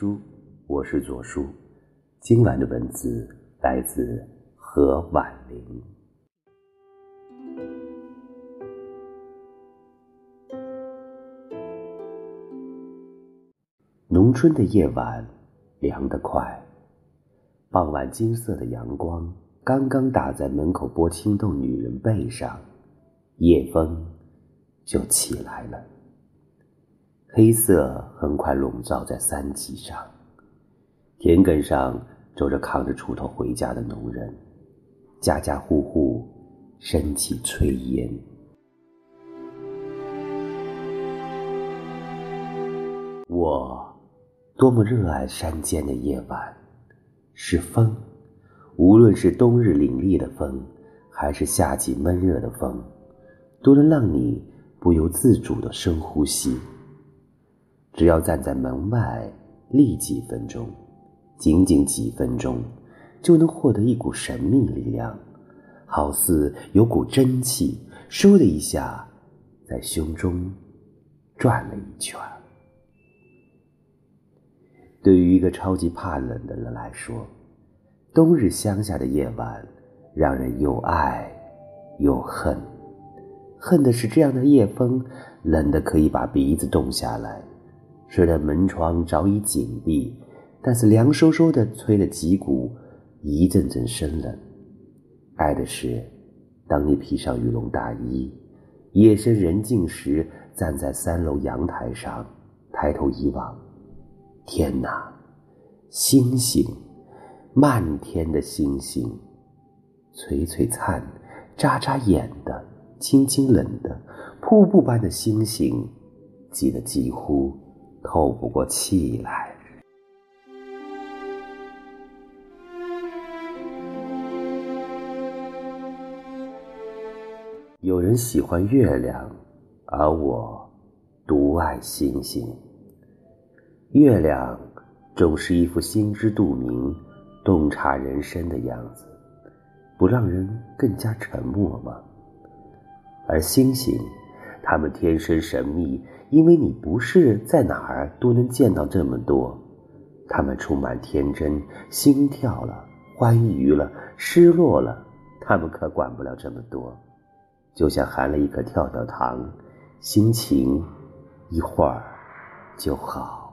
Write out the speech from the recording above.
书，我是左叔。今晚的文字来自何婉玲。农春的夜晚，凉得快。傍晚金色的阳光刚刚打在门口剥青豆女人背上，夜风就起来了。黑色很快笼罩在山脊上，田埂上走着扛着锄头回家的农人，家家户户升起炊烟。我多么热爱山间的夜晚，是风，无论是冬日凛冽的风，还是夏季闷热的风，都能让你不由自主的深呼吸。只要站在门外立几分钟，仅仅几分钟，就能获得一股神秘力量，好似有股真气，倏的一下，在胸中转了一圈。对于一个超级怕冷的人来说，冬日乡下的夜晚，让人又爱又恨。恨的是这样的夜风，冷的可以把鼻子冻下来。虽然门窗早已紧闭，但是凉飕飕的吹了几股一阵阵生冷。爱的是，当你披上羽绒大衣，夜深人静时，站在三楼阳台上，抬头一望，天哪，星星，漫天的星星，璀璀璨，眨眨眼的，清清冷的，瀑布般的星星，挤得几乎。透不过气来。有人喜欢月亮，而我独爱星星。月亮总是一副心知肚明、洞察人生的样子，不让人更加沉默吗？而星星，他们天生神秘。因为你不是在哪儿都能见到这么多，他们充满天真，心跳了，欢愉了，失落了，他们可管不了这么多，就像含了一颗跳跳糖，心情一会儿就好。